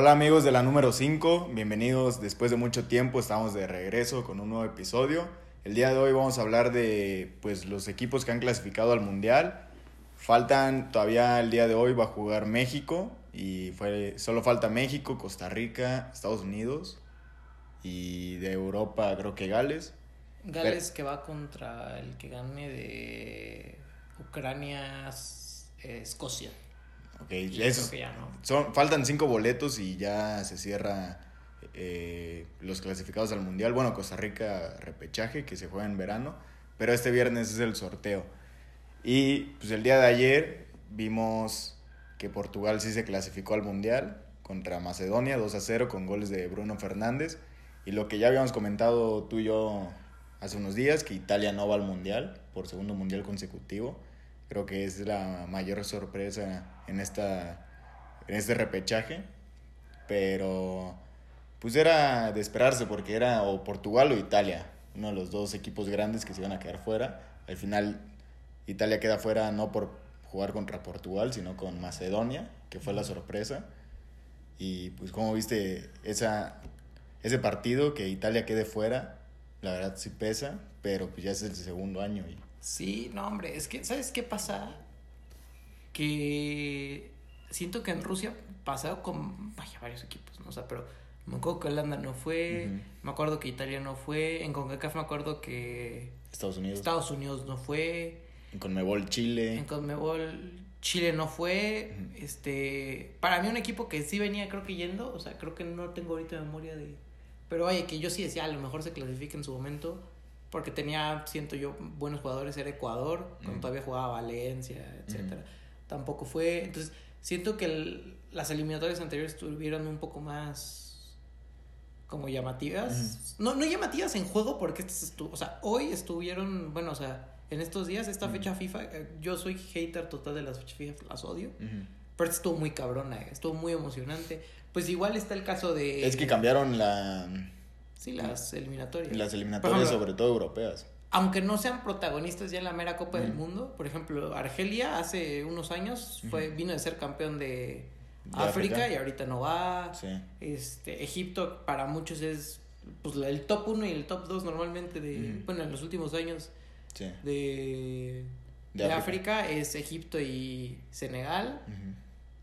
Hola amigos de la número 5, bienvenidos después de mucho tiempo, estamos de regreso con un nuevo episodio. El día de hoy vamos a hablar de pues los equipos que han clasificado al Mundial. Faltan todavía el día de hoy va a jugar México y fue solo falta México, Costa Rica, Estados Unidos y de Europa creo que Gales. Gales que va contra el que gane de Ucrania, eh, Escocia. Ok, eso, son, faltan cinco boletos y ya se cierra eh, los clasificados al Mundial. Bueno, Costa Rica repechaje que se juega en verano, pero este viernes es el sorteo. Y pues el día de ayer vimos que Portugal sí se clasificó al Mundial contra Macedonia 2 a 0 con goles de Bruno Fernández. Y lo que ya habíamos comentado tú y yo hace unos días, que Italia no va al Mundial por segundo Mundial consecutivo. Creo que es la mayor sorpresa en, esta, en este repechaje. Pero pues era de esperarse porque era o Portugal o Italia, uno de los dos equipos grandes que se iban a quedar fuera. Al final Italia queda fuera no por jugar contra Portugal, sino con Macedonia, que fue la sorpresa. Y pues como viste esa, ese partido, que Italia quede fuera, la verdad sí pesa, pero pues ya es el segundo año. Y... Sí, no hombre, es que, ¿sabes qué pasa? Que siento que en Rusia pasado con, vaya, varios equipos, ¿no? O sea, pero me acuerdo que Holanda no fue, me acuerdo que Italia no fue, en CONCACAF me acuerdo que... Estados Unidos. Estados Unidos no fue. En CONMEBOL Chile. En CONMEBOL Chile no fue. Este, para mí un equipo que sí venía creo que yendo, o sea, creo que no tengo ahorita memoria de pero vaya, que yo sí decía, a lo mejor se clasifica en su momento, porque tenía, siento yo, buenos jugadores, era Ecuador, cuando todavía jugaba Valencia, etcétera. Tampoco fue, entonces, siento que las eliminatorias anteriores estuvieron un poco más como llamativas. No, no llamativas en juego, porque estas estuvo, o sea, hoy estuvieron, bueno, o sea, en estos días, esta fecha FIFA, eh, yo soy hater total de las fechas FIFA, las odio. Pero estuvo muy cabrona, eh, estuvo muy emocionante. Pues igual está el caso de... Es que cambiaron la... Sí, las eliminatorias. Las eliminatorias, sobre todo europeas. Aunque no sean protagonistas ya en la mera Copa del Mundo. Por ejemplo, Argelia hace unos años fue, vino de ser campeón de, África, y ahorita no va. Sí. Este, Egipto para muchos es pues, el top 1 y el top 2 normalmente de... Bueno, en los últimos años de, de, África. es Egipto y Senegal.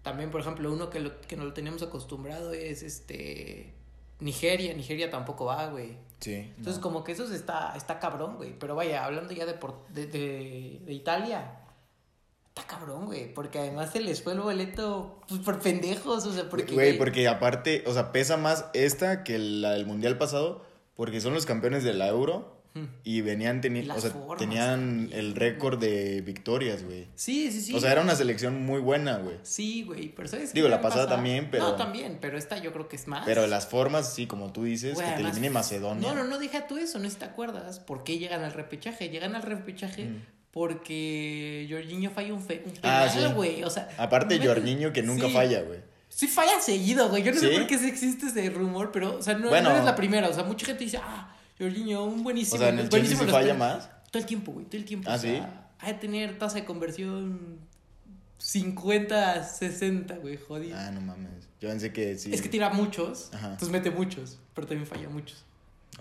También, por ejemplo, uno que, lo, que no lo teníamos acostumbrado es este Nigeria. Nigeria tampoco va, güey. Sí. Entonces, como que eso está, está cabrón, güey. Pero vaya, hablando ya de, por, de, de, Italia, está cabrón, güey. Porque además se les fue el boleto pues, por pendejos, o sea, porque... Güey, porque aparte, o sea, pesa más esta que la del Mundial pasado, porque son los campeones de la Euro y venían o sea, tenían el récord de victorias, güey. Sí, sí, sí. O sea, era una selección muy buena, güey. Sí, güey, pero ¿sabes Digo, la pasada también, pero... No, también, pero esta yo creo que es más. Pero las formas, sí, como tú dices, que te elimine Macedonia. No, no, no, deja tú eso, no sé si te acuerdas. ¿Por qué llegan al repechaje? Llegan al repechaje... Porque Jorginho falla un, fe, un ah, güey. O sea. Aparte, Jorginho que nunca falla, güey. Sí falla seguido, güey. Yo no sé por qué existe ese rumor, pero, o sea, no, no, es la primera. O sea, mucha gente dice, ah, Jorginho, un buenísimo. O sea, en el Chelsea se falla más. Todo el tiempo, güey, todo el tiempo. Ah, o sea, sí. Ha de tener tasa de conversión 50, 60, güey, jodido. Ah, no mames. Yo pensé que sí. Es que tira muchos, Ajá. entonces mete muchos, pero también falla muchos.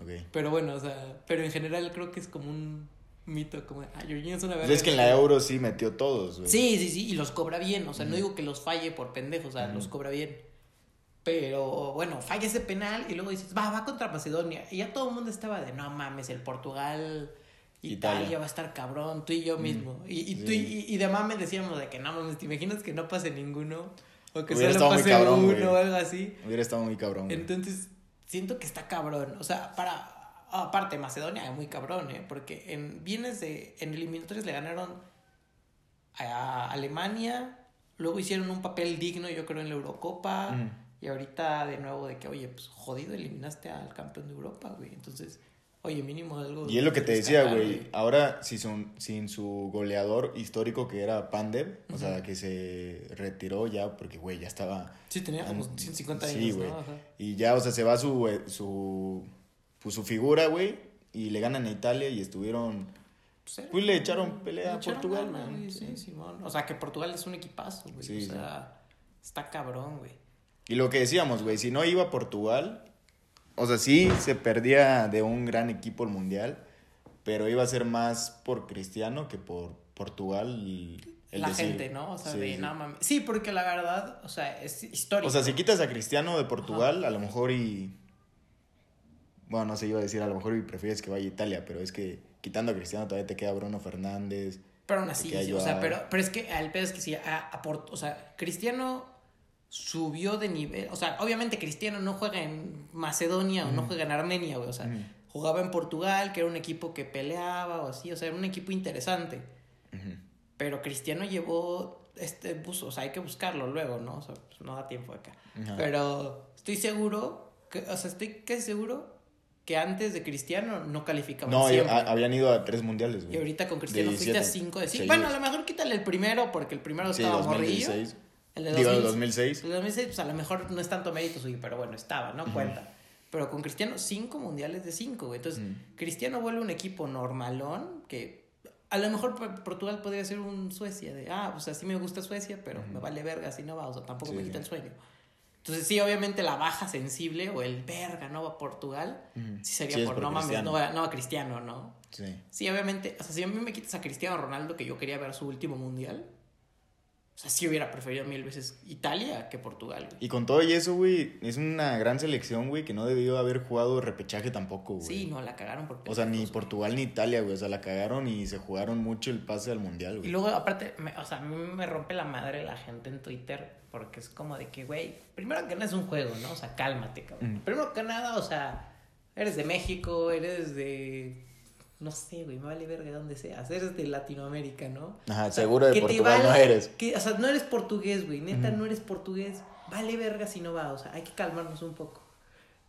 Ok. Pero bueno, o sea, pero en general creo que es como un mito, como ah, Jorginho es una verdad. Pues es que en la Euro sí metió todos, güey. Sí, sí, sí, y los cobra bien, o sea, no digo que los falle por pendejos, o sea, los cobra bien. Pero bueno, falla ese penal y luego dices, va, va contra Macedonia. Y ya todo el mundo estaba de, no mames, el Portugal, Italia, va a estar cabrón, tú y yo mm, mismo. y, y, tú, y, de mames decíamos de que no mames, ¿te imaginas que no pase ninguno? O que solo pase uno o algo así. Hubiera estado muy cabrón. Entonces, siento que está cabrón. O sea, para. Aparte, Macedonia es muy cabrón, ¿eh? Porque en vienes de. En eliminatorios le ganaron a Alemania. Luego hicieron un papel digno, yo creo, en la Eurocopa. Mm. Y ahorita de nuevo de que, oye, pues jodido, eliminaste al campeón de Europa, güey. Entonces, oye, mínimo algo. Y es lo que te decía, güey. Ahora, si son, sin su goleador histórico que era Pandev, o sea, que se retiró ya porque, güey, ya estaba. Sí, tenía como 150 años. Sí, güey. Y ya, o sea, se va su, eh, su, pues, su figura, güey. Y le ganan a Italia y estuvieron. Pues, pues le echaron pelea a Portugal, güey. Sí, Simón. O sea, que Portugal es un equipazo, güey. o sea, está cabrón, güey. Y lo que decíamos, güey, si no iba a Portugal, o sea, sí se perdía de un gran equipo el mundial, pero iba a ser más por Cristiano que por Portugal. El la gente, ¿no? O sea, sí, de nada mames. Sí, porque la verdad, o sea, es histórico. O sea, si quitas a Cristiano de Portugal, a lo mejor y. Bueno, no sé, iba a decir, a lo mejor y prefieres que vaya a Italia, pero es que quitando a Cristiano todavía te queda Bruno Fernández. Pero aún así, o sea, pero, pero es que el pedo es que sí, a, a o sea, Cristiano subió de nivel. O sea, obviamente Cristiano no juega en Macedonia o no juega en Armenia, güey. O sea, jugaba en Portugal, que era un equipo que peleaba o así. O sea, era un equipo interesante. Pero Cristiano llevó este bus, o sea, hay que buscarlo luego, ¿no? O sea, pues no da tiempo acá. Pero estoy seguro, que, o sea, estoy casi seguro que antes de Cristiano no calificaban No, habían ido a tres mundiales, güey. Y ahorita con Cristiano fuiste a cinco de cinco. Bueno, a lo mejor quítale el primero porque el primero estaba morrillo. El de Digo, 2006. El 2006, pues a lo mejor no es tanto mérito suyo, pero bueno, estaba, ¿no? Cuenta. Pero con Cristiano, cinco mundiales de cinco, güey. Entonces, Cristiano vuelve un equipo normalón que a lo mejor Portugal podría ser un Suecia de, ah, pues así me gusta Suecia, pero me vale verga si no va, o sea, tampoco me quita el sueño. Entonces, sí, obviamente la baja sensible o el verga no va a Portugal, sí sería por, no mames, no va, no a Cristiano, ¿no? Sí. Sí, obviamente, o sea, si a mí me quitas a Cristiano Ronaldo, que yo quería ver su último mundial, o sea, sí hubiera preferido mil veces Italia que Portugal. Y con todo y eso, güey, es una gran selección, güey, que no debió haber jugado repechaje tampoco, güey. Sí, no, la cagaron por O sea, ni Portugal ni Italia, güey, o sea, la cagaron y se jugaron mucho el pase al Mundial, güey. Y luego, aparte, o sea, a mí me rompe la madre la gente en Twitter porque es como de que, güey, primero que nada es un juego, ¿no? O sea, cálmate, cabrón. Primero que nada, o sea, eres de México, eres de no sé, güey, me vale verga donde seas. Eres de Latinoamérica, ¿no? Ajá, seguro de Portugal no eres. Que, o sea, no eres portugués, güey. Neta, no eres portugués. Vale verga si no va. O sea, hay que calmarnos un poco.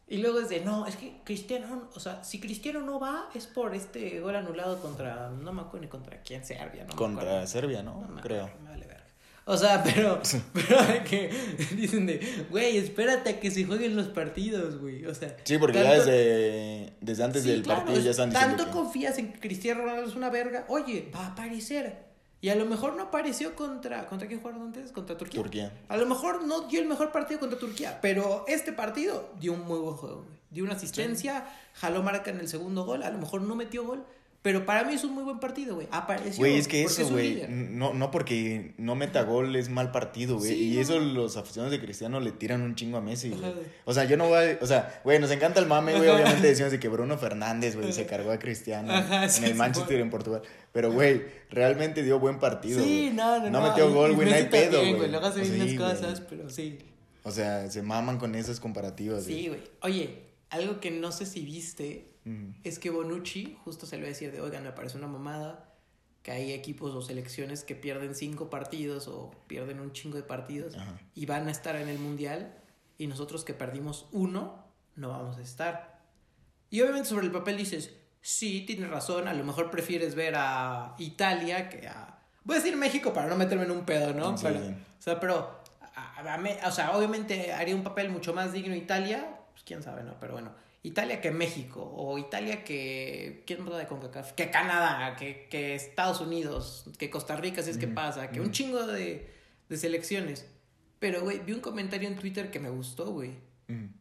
Y luego es de, no, es que Cristiano, o sea, si Cristiano no va, es por este gol anulado contra, no me acuerdo ni contra quién, Serbia, ¿no? Contra Serbia, ¿no? Creo. Me vale verga. O sea, pero, pero que dicen de, güey, espérate a que se jueguen los partidos, güey. O sea. Sí, porque ya desde, desde antes del partido ya están. Tanto confías en que Cristiano Ronaldo es una verga. Oye, va a aparecer. Y a lo mejor no apareció contra. ¿Contra quién jugaron antes? ¿Contra Turquía? Turquía. A lo mejor no dio el mejor partido contra Turquía. Pero este partido dio un muy buen juego, güey. Dio una asistencia, jaló marca en el segundo gol. A lo mejor no metió gol. Pero para mí es un muy buen partido, güey. Apareció. Güey, es que eso, güey. No, no porque no meta gol es mal partido, güey. y eso los aficionados de Cristiano le tiran un chingo a Messi, güey. O sea, yo no voy a. O sea, güey, nos encanta el mame, güey. Obviamente decimos de que Bruno Fernández, güey, se cargó a Cristiano en el Manchester y en Portugal. Pero, güey, realmente dio buen partido. Sí, no, no. No metió gol, güey, no hay pedo, güey. Luego hace bien las cosas, pero sí. O sea, se maman con esas comparativas. Sí, güey. Oye, algo que no sé si viste es que Bonucci justo se lo va a decir de, oigan, me parece una mamada que hay equipos o selecciones que pierden cinco partidos o pierden un chingo de partidos y van a estar en el mundial y nosotros que perdimos uno no vamos a estar. Y obviamente sobre el papel dices, sí, tienes razón, a lo mejor prefieres ver a Italia que a... Voy a decir México para no meterme en un pedo, ¿no? o sea, pero... o sea, obviamente haría un papel mucho más digno Italia, pues quién sabe, ¿no? Pero bueno Italia que México, o Italia que. ¿Quién más de CONCACAF? Que Canadá, que, que Estados Unidos, que Costa Rica, si es que pasa, que un chingo de, de selecciones. Pero, güey, vi un comentario en Twitter que me gustó, güey.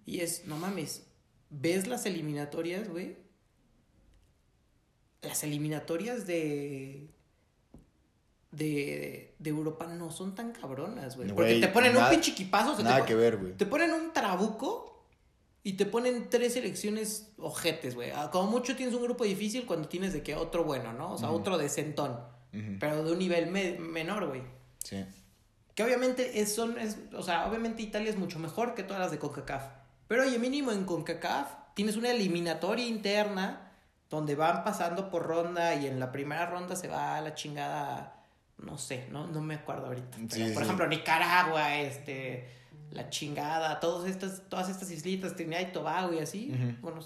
Y es, no mames, ¿ves las eliminatorias, güey? Las eliminatorias de. De, de, Europa no son tan cabronas, güey. Porque te ponen un pinche equipazo. Nada que ver, güey. Te ponen un trabuco y te ponen tres selecciones ojetes, güey. Ah, como mucho tienes un grupo difícil cuando tienes de que otro bueno, ¿no? O sea, otro decentón. Pero de un nivel menor, güey. Sí. Que obviamente es, son, es, o sea, obviamente Italia es mucho mejor que todas las de CONCACAF. Pero oye, mínimo en CONCACAF tienes una eliminatoria interna donde van pasando por ronda y en la primera ronda se va a la chingada, no sé, no, no me acuerdo ahorita. por ejemplo, Nicaragua, este la chingada, todas estas, todas estas islitas, Trinidad y Tobago y así, bueno,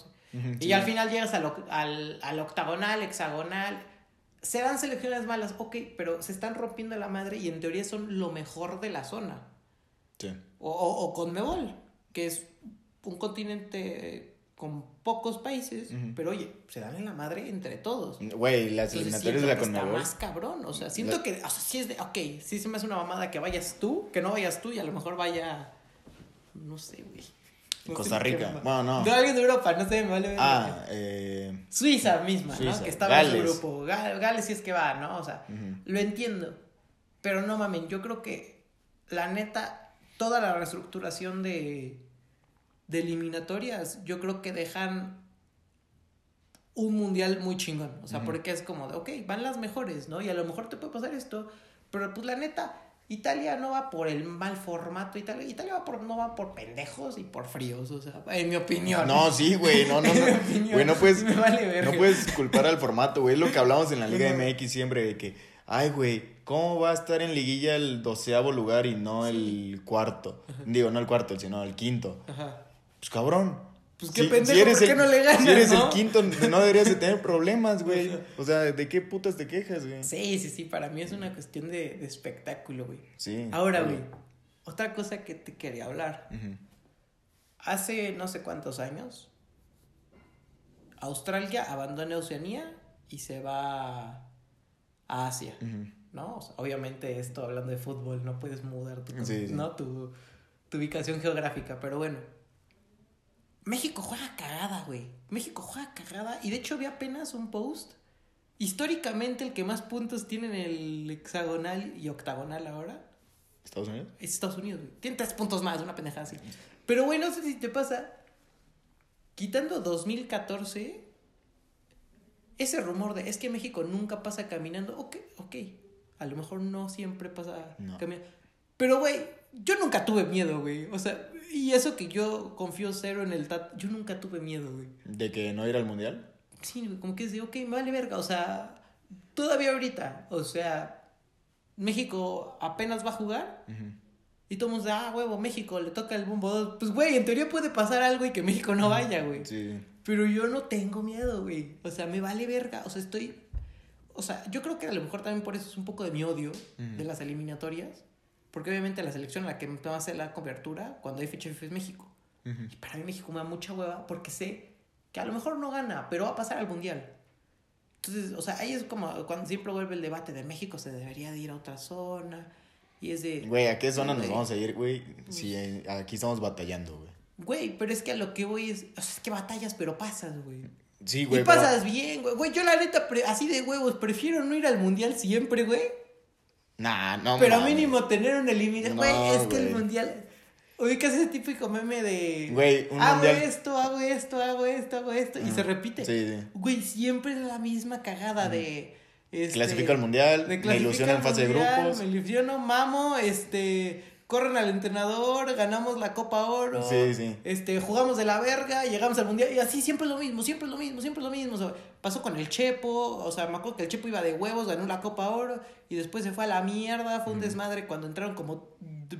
y al final llegas al, al, al, octagonal, hexagonal, se dan selecciones malas, ok, pero se están rompiendo la madre y en teoría son lo mejor de la zona. Sí. O, o, o Conmebol, que es un continente con pocos países, pero oye, se dan en la madre entre todos. Güey, las eliminatorias de la. Está más cabrón, o sea, siento que, o sea, sí es de, ok, sí se me hace una mamada que vayas tú, que no vayas tú y a lo mejor vaya No sé, güey. Costa Rica. Bueno, no. No, alguien de Europa, no sé, me vale. Ah, eh. Suiza misma, Suiza. ¿no? Que estaba en Gales. su grupo. Ga- Gales sí es que va, ¿no? O sea, lo entiendo. Pero no mamen, yo creo que la neta, toda la reestructuración de, de eliminatorias, yo creo que dejan un mundial muy chingón. O sea, porque es como de, ok, van las mejores, ¿no? Y a lo mejor te puede pasar esto, pero pues la neta, Italia no va por el mal formato, Italia, Italia va por, no va por pendejos y por fríos, o sea, en mi opinión. No, sí, güey, no, no, no. opinión, Güey, no puedes, me vale verga. no puedes culpar al formato, güey. Es lo que hablamos en la Liga. MX siempre, de que, ay, güey, ¿cómo va a estar en liguilla el doceavo lugar y no el cuarto? Digo, no el cuarto, sino el quinto. Ajá. Pues cabrón. Pues qué pendejo, ¿por qué no le ganas, Si eres no? el quinto, no deberías de tener problemas, güey. O sea, ¿de qué putas te quejas, güey? Sí, sí, sí, para mí es una cuestión de, de espectáculo, güey. Sí. Ahora, güey, otra cosa que te quería hablar. Hace no sé cuántos años, Australia abandona Oceanía y se va a Asia. ¿no? O sea, obviamente esto hablando de fútbol, no puedes mudar tu, Sí, sí. ¿no? tu, tu ubicación geográfica, pero bueno. México juega cagada, güey. México juega cagada y de hecho vi apenas un post. Históricamente el que más puntos tiene en el hexagonal y octagonal ahora ¿Estados Unidos? es Estados Unidos, güey. Tiene tres puntos más, una pendejada así. Pero, güey, no sé si te pasa. Quitando 2014, ese rumor de es que México nunca pasa caminando. Ok, ok. A lo mejor no siempre pasa No. caminando. Pero, güey, yo nunca tuve miedo, güey. O sea, y eso que yo confío cero en el TAT, yo nunca tuve miedo, güey. ¿De que no ir al mundial? Sí, güey, como que es de, ok, me vale verga. O sea, todavía ahorita, o sea, México apenas va a jugar. Y todo el mundo dice, ah, huevo, México, le toca el bombo 2. Pues, güey, en teoría puede pasar algo y que México no vaya, güey. Sí. Pero yo no tengo miedo, güey. O sea, me vale verga. O sea, estoy. O sea, yo creo que a lo mejor también por eso es un poco de mi odio de las eliminatorias. Porque obviamente la selección a la que me va a hacer la cobertura cuando hay fecha FIFA es México. Ujú. Y para mí México me da mucha hueva porque sé que a lo mejor no gana, pero va a pasar al mundial. Entonces, o sea, ahí es como cuando siempre vuelve el debate de México se debería de ir a otra zona. Y es de. Güey, ¿a qué zona nos Güey. vamos a ir, güey? Si eh, aquí estamos batallando, güey. Güey, pero es que a lo que voy es. O sea, es que batallas, pero pasas, güey. Sí, Y güey. pero- pasas bien, güey. Güey, yo la neta, pre- así de huevos, prefiero no ir al mundial siempre, güey. Nah, no pero mames. mínimo tener un eliminatorio. No, Güey, es que el mundial. Ubicas ese típico meme de. Güey, un hago mundial- esto, hago esto, hago esto, hago esto. Y se repite. Sí, sí. Güey, siempre es la misma cagada de. Este, Clasifico al mundial, me ilusiona en fase de grupos. Me ilusiono, mamo, este. Corren al entrenador, ganamos la Copa Oro. Sí, sí. Este, jugamos de la verga, llegamos al mundial. Y así siempre es lo mismo, siempre es lo mismo, siempre es lo mismo. O sea, pasó con el Chepo. O sea, me acuerdo que el Chepo iba de huevos, ganó la Copa Oro. Y después se fue a la mierda. Fue un desmadre cuando entraron como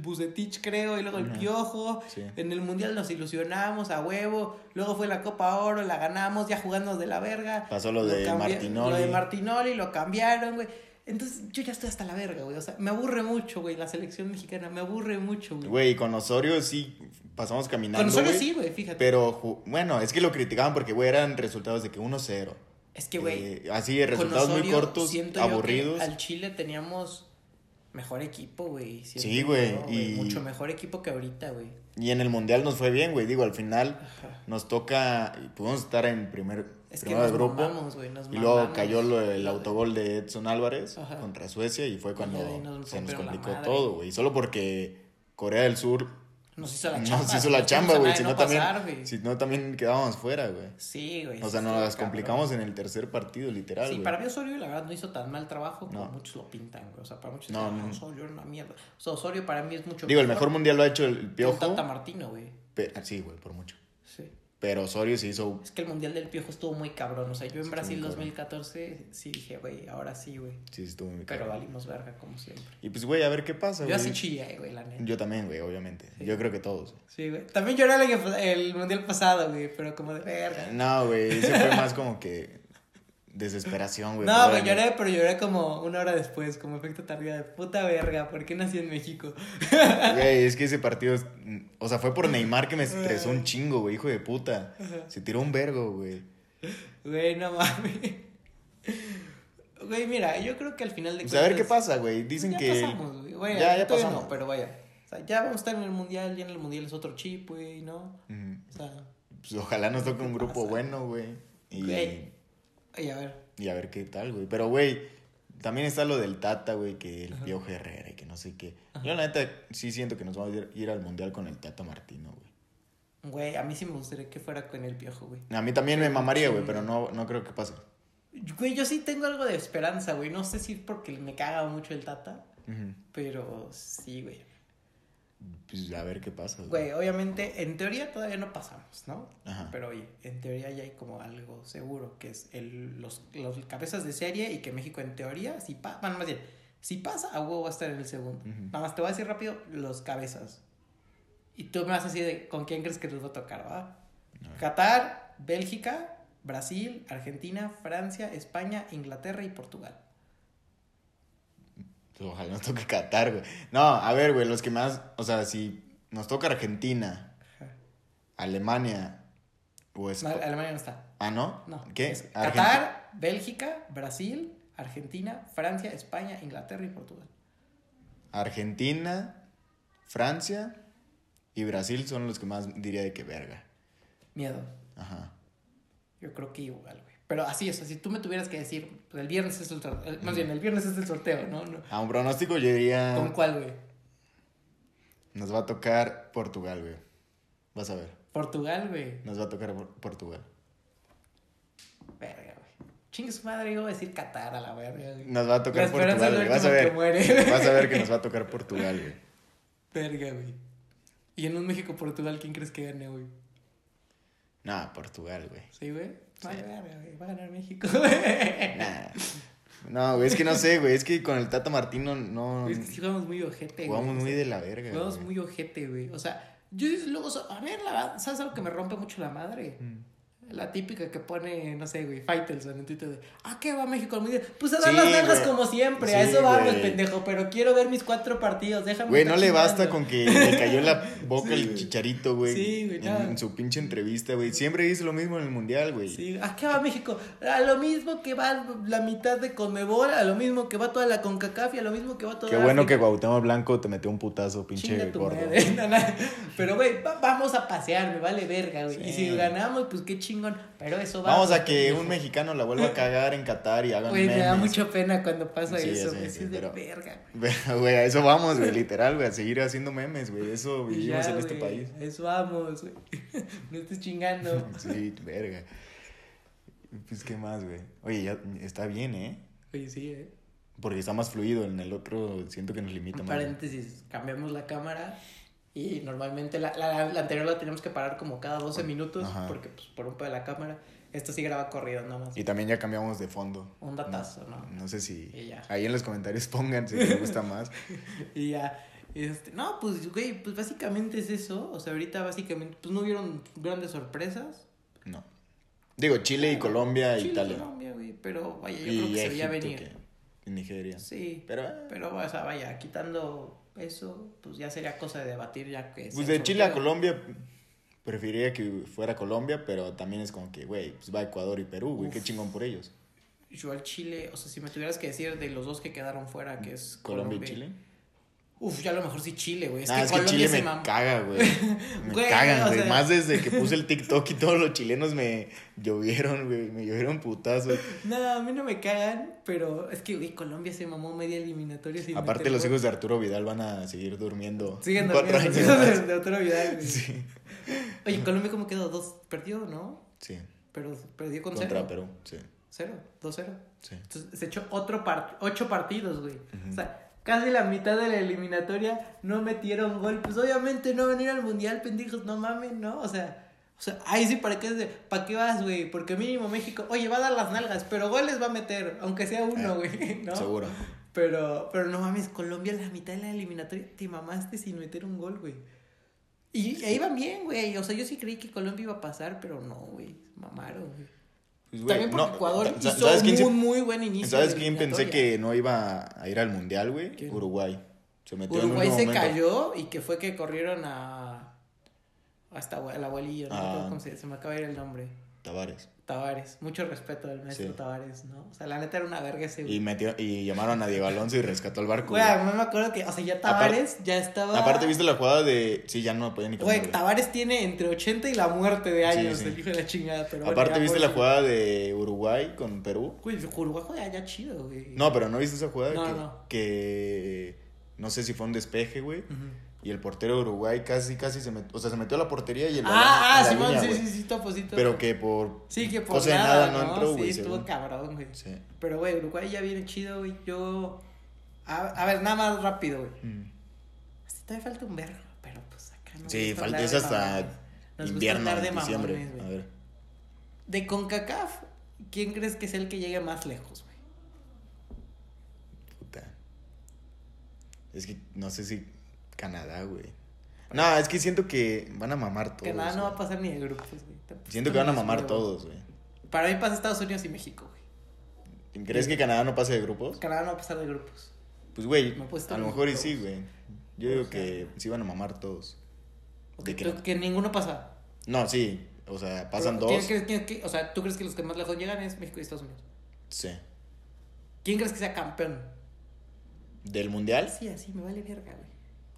Bucetich, creo. Y luego el. Piojo. Sí. En el mundial nos ilusionamos a huevo. Luego fue la Copa Oro, la ganamos, ya jugando de la verga. Pasó lo de Martinoli. Lo de Martinoli, lo cambiaron, güey. Entonces yo ya estoy hasta la verga, güey. O sea, me aburre mucho, güey, la selección mexicana. Me aburre mucho, güey. Güey, con Osorio sí pasamos caminando. Con Osorio güey, sí, güey, fíjate. Pero, bueno, es que lo criticaban porque, güey, eran resultados de que 1-0. es que, güey, Eh, así, resultados muy cortos, aburridos. al Chile teníamos mejor equipo, güey. Sí, güey, y- Mucho mejor equipo que ahorita, güey. Y en el mundial nos fue bien, güey. Digo, al final Ajá. nos toca. Pudimos estar en primer, Es que nos grupo. mamamos, güey, nos y luego cayó lo del autogol de Edson Álvarez Ajá. contra Suecia y fue cuando Y ahí nos se nos complicó todo, güey. Solo porque Corea del Sur Nos hizo la nos chamba. hizo la chamba, güey. Si no, también, si no, también quedábamos fuera, güey. Sí, güey. O sea, nos las complicamos en el tercer partido, literal, Sí, para mí Osorio la verdad no hizo tan mal trabajo como No. muchos lo pintan, güey. O sea, para muchos No, dicen, no. Osorio era una mierda. O sea, Osorio para mí es mucho Digo, el mejor mundial lo ha hecho el Piojo. Tata Martino, güey. sí, güey, por mucho. Sí. Pero Osorio se hizo. Es que el mundial del Piojo estuvo muy cabrón. O sea, yo en Brasil muy cabrón. 2014 sí dije, güey, ahora sí, güey. Sí, estuvo muy Pero cabrón. valimos verga como siempre. Y pues, güey, a ver qué pasa, Yo güey. así chillé, güey, la neta. Yo también, güey, obviamente. Sí. Yo creo que todos. Sí, güey. También lloré el, el mundial pasado, güey, pero como de verga. No, güey, ese fue más como que desesperación, güey. No, güey, lloré, pero lloré como una hora después, como efecto tardío de puta verga, ¿por qué nací en México? Güey, es que ese partido, o sea, fue por Neymar que me estresó un chingo, güey, hijo de puta. Se tiró un vergo, güey. Güey, no mames. Güey, mira, yo creo que al final de Pues a ver qué cuentas- pasa, güey. Dicen ya que pasamos, güey. Ya, ya pasamos. no, pero vaya. sea, ya vamos a estar en el mundial, ya en el mundial es otro chip, güey, ¿no? O sea. Pues ojalá nos toque un grupo bueno, güey. Y, y a ver. Y a ver qué tal, güey. Pero, güey, también está lo del Tata, güey, que el Piojo Herrera y que no sé qué. Yo, la neta, sí siento que nos vamos a ir, al mundial con el Tata Martino, güey. Güey, a mí sí me gustaría que fuera con el Piojo, güey. A mí también me mamaría, güey, pero no, no creo que pase. Güey, yo sí tengo algo de esperanza, güey. No sé si es porque me caga mucho el Tata, pero sí, güey. Pues a ver qué pasa. Güey, obviamente, en teoría todavía no pasamos, ¿no? Ajá. Pero oye, en teoría ya hay como algo seguro, que es el, los, los cabezas de serie y que México en teoría, si pasa, bueno, más bien, si pasa, a huevo va a estar en el segundo. Nada más te voy a decir rápido los cabezas. Y tú me vas a decir de con quién crees que les va a tocar, ¿va? Qatar, Bélgica, Brasil, Argentina, Francia, España, Inglaterra y Portugal. Ojalá nos toque Qatar, güey. No, a ver, güey, los que más, o sea, si nos toca Argentina, Alemania o es... Alemania no está. Ah, ¿no? No. ¿Qué? Es Qatar, Bélgica, Brasil, Argentina, Francia, España, Inglaterra y Portugal. Argentina, Francia y Brasil son los que más diría de que verga. Miedo. Ajá. Yo creo que igual, güey. Pero así es, si tú me tuvieras que decir, pues, el viernes es el sorteo, más bien, el viernes es el sorteo, ¿no? A un pronóstico yo diría... ¿Con cuál, güey? Nos va a tocar Portugal, güey. Vas a ver. Portugal, güey. Nos va a tocar Portugal. Verga, güey. Chingue su madre, iba a decir Qatar a la verga, güey. Nos va a tocar Portugal, güey. Vas a ver. Vas a ver que nos va a tocar Portugal, güey. Verga, güey. Y en un México-Portugal, ¿quién crees que gane, güey? No, Portugal, güey. ¿Sí, güey? Va a ganar México. No, güey, es que no sé, güey. Es que con el Tata Martino no. Es que sí jugamos muy ojete, Jugamos muy de la verga. Jugamos muy ojete, güey. O sea, yo luego. A ver, la, ¿sabes algo que me rompe mucho la madre? Mm. La típica que pone, no sé, güey, Faitelson en Twitter de, ¿a qué va México? Pues a dar las nalgas como siempre, a eso vamos, pendejo, pero quiero ver mis cuatro partidos, déjame. Güey, no le basta con que le cayó en la boca el chicharito, güey. Sí, güey, en, su pinche entrevista, güey. Siempre dice lo mismo en el Mundial, güey. Sí, ¿a qué va México? A lo mismo que va la mitad de Conmebol, a lo mismo que va toda la CONCACAF y a lo mismo que va toda Qué bueno que Cuauhtémoc Blanco te metió un putazo, pinche gordo. pero, güey, vamos a pasear, me vale verga, güey. Y si ganamos, pues qué chingón. Pero eso Vamos a que un mexicano la vuelva a cagar en Qatar y hagan Güey, me da mucha pena cuando pasa eso, güey. Sí, de verga. Güey, a eso vamos, güey, literal, güey, a seguir haciendo memes, güey. Eso vivimos en este país. Eso vamos, güey. No estés chingando. sí, verga. Pues, ¿qué más, güey? Oye, ya está bien, ¿eh? Oye, sí, ¿eh? Porque está más fluido. En el otro siento que nos limita más. Paréntesis, cambiamos la cámara y normalmente la, la, la, anterior la teníamos que parar como cada 12 minutos porque pues, por un pedo de la cámara. Esto sí graba corrido nada más. Y también ya cambiamos de fondo. Un datazo, ¿no? No, sé si... Ahí en los comentarios pongan si les gusta más. y ya. Este, no, pues, güey, pues básicamente es eso. O sea, ahorita básicamente, pues no hubieron grandes sorpresas. No. Digo, Chile y Colombia Chile Italia. Y Colombia, güey, pero vaya, yo creo que se veía venir. Nigeria. Sí. Pero, pero, o sea, vaya, quitando eso, pues ya sería cosa de debatir ya que... Pues de Chile a Colombia preferiría que fuera Colombia, pero también es como que, güey, pues va Ecuador y Perú, güey, qué chingón por ellos. Yo al Chile, o sea, si me tuvieras que decir de los dos que quedaron fuera, que es Colombia, y Chile. Uf, ya a lo mejor sí Chile, güey. Es, que, es que Chile me caga, güey. Me cagan, güey. Más desde que puse el TikTok y todos los chilenos me llovieron, güey. Me llovieron putazos. No, a mí no me cagan, pero es que, güey, Colombia se mamó media eliminatoria. Sin Aparte, los hijos de Arturo Vidal van a seguir durmiendo. Siguen cuatro años. De, de Arturo Vidal, güey. Sí. Oye, Colombia, ¿cómo quedó? Dos. Perdió, ¿no? Sí. Pero perdió con Contra Perú, sí. Cero, dos cero. Sí. Entonces se echó otro part ocho partidos, güey. O sea casi la mitad de la eliminatoria no metieron gol. Pues obviamente no venir al mundial, pendejos, no mames, ¿no? O sea, o sea, ahí sí, ¿para qué, ¿para qué vas, güey? Porque mínimo México, oye, va a dar las nalgas, pero goles va a meter, aunque sea uno, eh, güey, ¿no? Seguro. Pero, pero no mames, Colombia la mitad de la eliminatoria te mamaste sin meter un gol, güey. Y ahí van bien, güey. O sea, yo sí creí que Colombia iba a pasar, pero no, güey. Mamaron, güey. Pues, También porque Ecuador hizo un muy, buen inicio. ¿Sabes quién pensé que no iba a ir al mundial, güey? Uruguay. Se metió Uruguay se cayó y que fue que corrieron a. Hasta el abuelillo, ¿no? Ah. se, me acaba de ir el nombre. Tavares. Tavares, mucho respeto al maestro Sí. Tavares, ¿no? O sea, la neta era una verga ese. Y, metió, y llamaron a Diego Alonso y rescató el barco. Güey, no me acuerdo que, o sea, ya Tavares ya estaba. Aparte, ¿viste la jugada de. Sí, ya no podía ni caminar, Güey. Tavares tiene entre 80 y la muerte de años, Sí, sí. el hijo de la chingada. Pero Aparte, ¿viste la jugada de Uruguay con Perú? Güey, Uruguay juega ya chido, güey. No, pero ¿no viste esa jugada? No, que, no. que no sé si fue un despeje, güey. Ujú. Y el portero de Uruguay casi, casi se metió. O sea, se metió a la portería y el balón Ah, ah, Simón, línea, sí, sí, sí, topo, sí, topo. Pero que por. Sí, que por cosa nada, nada no ¿no? entró, güey, Sí, estuvo cabrón, güey. Sí. Pero, güey, Uruguay ya viene chido, güey. Yo. A, a ver, nada más rápido, güey. Mm. Así todavía falta un vergo, pero pues acá no. Sí, falta es hasta. Nos invierno, de diciembre. mamones, a ver. De CONCACAF, ¿quién crees que es el que llegue más lejos, güey? Puta. Es que no sé si Canadá, güey. No, es que siento que van a mamar todos. Canadá no va a pasar ni de grupos, güey. Siento que van a mamar todos, güey. Para mí pasa Estados Unidos y México, güey. ¿Crees que Canadá no pase de grupos? Canadá no va a pasar de grupos. Pues, güey, a lo mejor y sí, güey. Yo digo que sí van a mamar todos. Que, ninguno pasa. No, sí. O sea, pasan dos. ¿quién crees- quién- quién- o sea, ¿tú crees que los que más lejos llegan es México y Estados Unidos? Sí. ¿Quién crees que sea campeón? ¿Del mundial? Sí, así me vale verga, güey.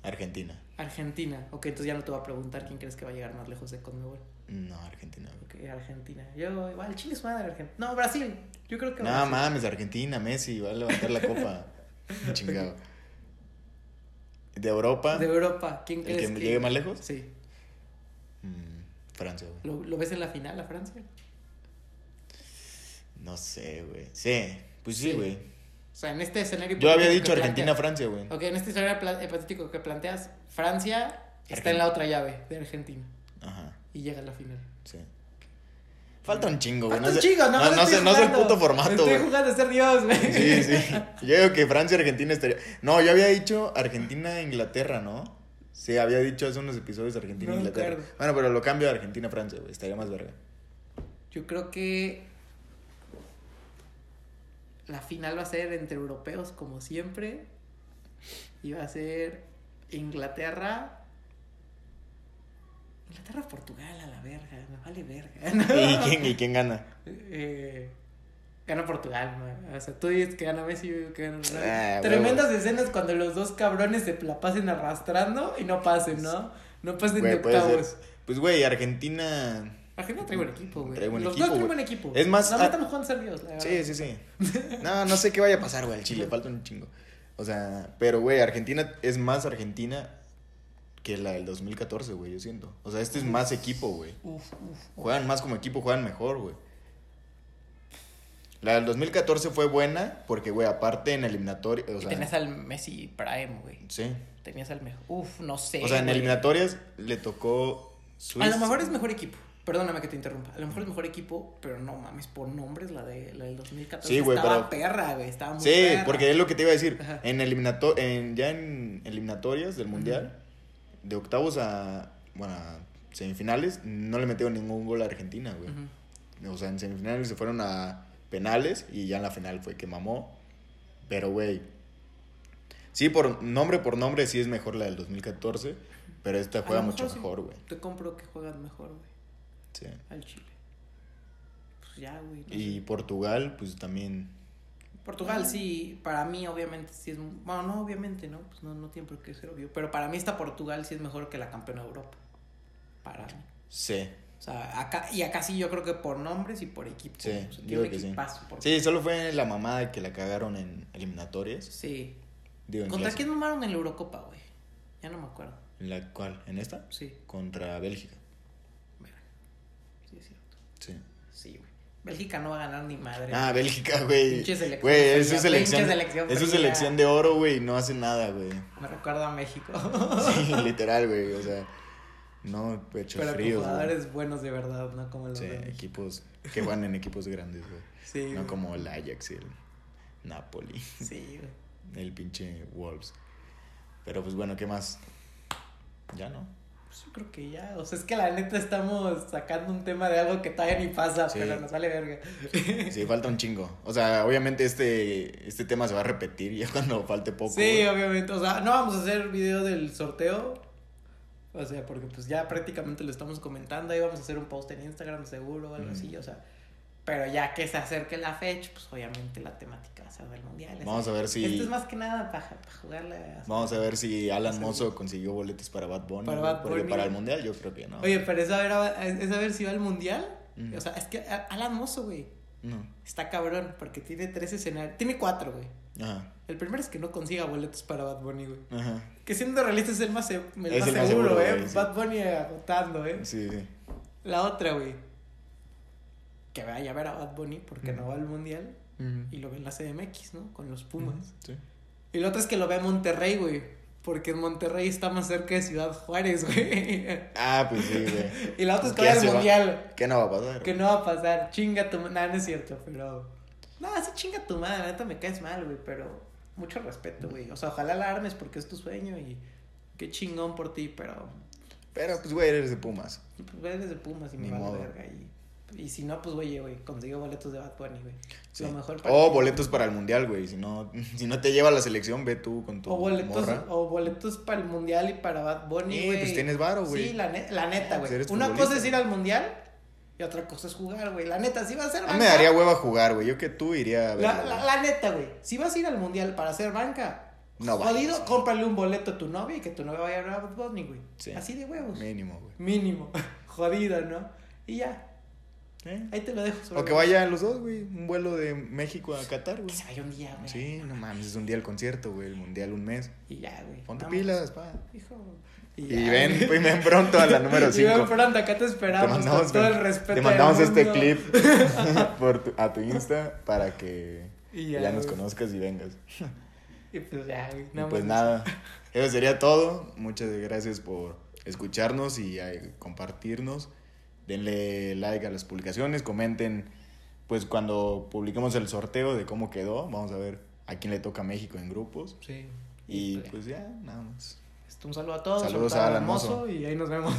Argentina. Argentina. Ok, entonces ya no te voy a preguntar quién crees que va a llegar más lejos de Conmebol. No, Argentina, güey. Ok, Argentina. Yo, igual, Chile es madre Argentina. No, Brasil. Yo creo que No Brasil. mames, Argentina, Messi, va a levantar la copa. Chingado. ¿De Europa? De Europa, ¿quién ¿El crees que llegue más lejos? Sí. Mm, Francia, güey. ¿Lo, lo ves en la final a Francia? No sé, güey. Sí, pues sí, Sí. güey. O sea, en este escenario. Yo había dicho Argentina-Francia, güey. Ok, en este escenario hipotético que planteas, Francia está en la otra llave de Argentina Ajá, y llega a la final. sí. Falta un chingo, güey. Falta No un chingo, no, no, no sé, no sé el puto formato, Estoy jugando a ser Dios, güey. Sí, sí. Yo digo que Francia Argentina estaría. No, yo había dicho Argentina Inglaterra, ¿no? Sí, había dicho hace unos episodios Argentina No me Inglaterra. acuerdo. Bueno, pero lo cambio a Argentina Francia, güey. Estaría más verga. Yo creo que la final va a ser entre europeos, como siempre. Y va a ser Inglaterra. Inglaterra-Portugal a la verga, me vale verga. ¿Y quién, y quién gana? Eh, gana Portugal, ¿no? O sea, tú dices que gana Messi, yo digo que gana. Ah, Tremendas escenas cuando los dos cabrones se la pasen arrastrando y no pasen, ¿no? No pasen de Güey, octavos. Pues, güey, Argentina. Argentina trae buen equipo, güey. Trae buen los equipo, dos traen buen equipo. Es más, No, ah- estamos jugando a ser Dios, la verdad. Sí, sí, sí. No, no sé qué vaya a pasar, güey, al Chile. Falta un chingo. O sea, pero, güey, Argentina es más Argentina que la del 2014, güey, yo siento. O sea, este es más equipo, güey. Uf, uf. Juegan más como equipo, juegan mejor, güey. La del 2014 fue buena porque, güey, aparte en eliminatoria, o sea, tenías al Messi Prime, güey. sí. Tenías al mejor. Uf, no sé. O sea, en eliminatorias le tocó Suiza. A lo mejor es mejor equipo. Perdóname que te interrumpa. A lo mejor es mejor equipo, pero no mames, por nombres, la, de, la del 2014 Sí, güey, estaba pero- perra, güey. Estaba muy Sí, perra. porque es lo que te iba a decir. Ajá. En eliminato en, ya en eliminatorias del mundial, de octavos a, bueno, a semifinales, no le metieron ningún gol a Argentina, güey. O sea, en semifinales se fueron a penales y ya en la final fue que mamó. Pero, güey, sí, por nombre por nombre sí es mejor la del 2014, pero esta juega mucho mejor, güey. Te compro que juegan mejor, güey. Sí. Al Chile. Pues ya, güey. no Y sé. Portugal, pues también. Portugal sí, para mí obviamente sí es... Bueno, no obviamente, ¿no? Pues no, no tiene por qué ser obvio. Pero para mí esta Portugal sí es mejor que la campeona de Europa. Para mí. Sí. O sea, acá, y acá sí yo creo que por nombres y por equipo. Sí, o sea, yo tiene creo un que sí. Sí, solo fue la mamada que la cagaron en eliminatorias. Sí. Digo, en ¿Contra clase. quién mamaron en la Eurocopa, güey? Ya no me acuerdo. ¿En la cuál? ¿En esta? Sí, Contra Bélgica. mira. Sí, es cierto. Sí. Sí, güey. Bélgica no va a ganar ni madre. Ah, Bélgica, güey. Pinche selección Güey, es su selección. Es su selección de oro, güey, no hace nada, güey. Me recuerda a México. Sí, literal, güey. O sea, no pecho Pero fríos. güey. jugadores buenos de verdad, no como los Sí, de equipos que juegan en equipos grandes, güey. Sí, No como el Ajax y el Napoli, Sí, güey. el pinche Wolves. Pero pues bueno, ¿qué más? Ya no. Pues yo creo que ya. O sea, es que la neta estamos sacando un tema de algo que todavía ni pasa, Sí. pero nos vale verga. Sí, falta un chingo. O sea, obviamente este, este tema se va a repetir ya cuando falte poco. Sí, obviamente. O sea, no vamos a hacer video del sorteo. O sea, porque pues ya prácticamente lo estamos comentando. Ahí vamos a hacer un post en Instagram seguro o algo así. O sea, Pero ya que se acerque la fecha, pues obviamente la temática va a ser del mundial. Vamos a ver si. Esto es más que nada para, para jugarle. A... Vamos a ver si Alan Mozo consiguió boletos para Bad Bunny. Para Bad Porque Bunny. para el mundial yo creo que no. Oye, pero es a ver, es a ver si va al mundial. Mm. O sea, es que Alan Mozo, güey, No. está cabrón porque tiene tres escenarios. Tiene cuatro, güey. Ajá. El primero es que no consiga boletos para Bad Bunny, güey. Ajá. Que siendo realista es el más, el más el más seguro, seguro, ¿eh? güey, sí. Bad Bunny agotando, ¿eh? Sí, sí. La otra, güey. Que vaya a ver a Bad Bunny porque no va al mundial y lo ve en la CDMX, ¿no? Con los Pumas. Sí. Y la otra es que lo ve en Monterrey, güey. Porque en Monterrey está más cerca de Ciudad Juárez, güey. Ah, pues sí, güey. y la otra es que ¿Qué vaya al mundial. ¿Qué no va a pasar? Que no va a pasar. Chinga tu madre. no es cierto, pero. No, sí chinga tu madre. La neta me caes mal, güey. Pero mucho respeto, güey. O sea, ojalá la armes porque es tu sueño y qué chingón por ti, pero. Pero pues, güey, eres de Pumas. Pues eres de Pumas y me Ni vale modo. verga. Y, y si no, pues oye, güey, consiguió boletos de Bad Bunny, güey. Sí. Lo mejor para O boletos para el mundial, güey. Si no, si no te lleva a la selección, ve tú con tu O boletos, morra. o boletos para el mundial y para Bad Bunny, Sí, güey. pues tienes varo, güey. Sí, la, ne- la neta, güey. Una futbolista. cosa es ir al mundial y otra cosa es jugar, güey. La neta, si vas a ser banca. mí me daría hueva jugar, güey. Yo que tú iría a ver. la, la, la neta, güey. Si vas a ir al mundial para hacer banca, No jodido, vayas. cómprale un boleto a tu novia y que tu novia vaya a ver a Bad Bunny, güey. Sí. Así de huevos. Mínimo, güey. Mínimo. Jodido, ¿no? Y ya. ¿Eh? Ahí te lo dejo. sobre O que vayan los dos, güey. Un vuelo de México a Qatar, Que güey. se vaya un día, güey. Sí, no mames, es un día el concierto, güey. El mundial un mes. Y ya, güey. Ponte Vamos. pilas, pa. Hijo. Y ven, pues, ven pronto a la número Y ven 5. pronto, acá te Te esperamos mandamos, con todo el respeto. te mandamos este clip por tu- a tu Insta para que Y ya, ya, nos conozcas y vengas. Y pues ya, güey. Pues nada, eso sería todo. Muchas gracias por escucharnos y eh, compartirnos. Denle like a las publicaciones, comenten pues cuando publiquemos el sorteo de cómo quedó. Vamos a ver a quién le toca a México en grupos. Sí. Y pues, pues ya, nada más. Un saludo a todos. Saludos a al Alan. Mozo, Y ahí nos vemos.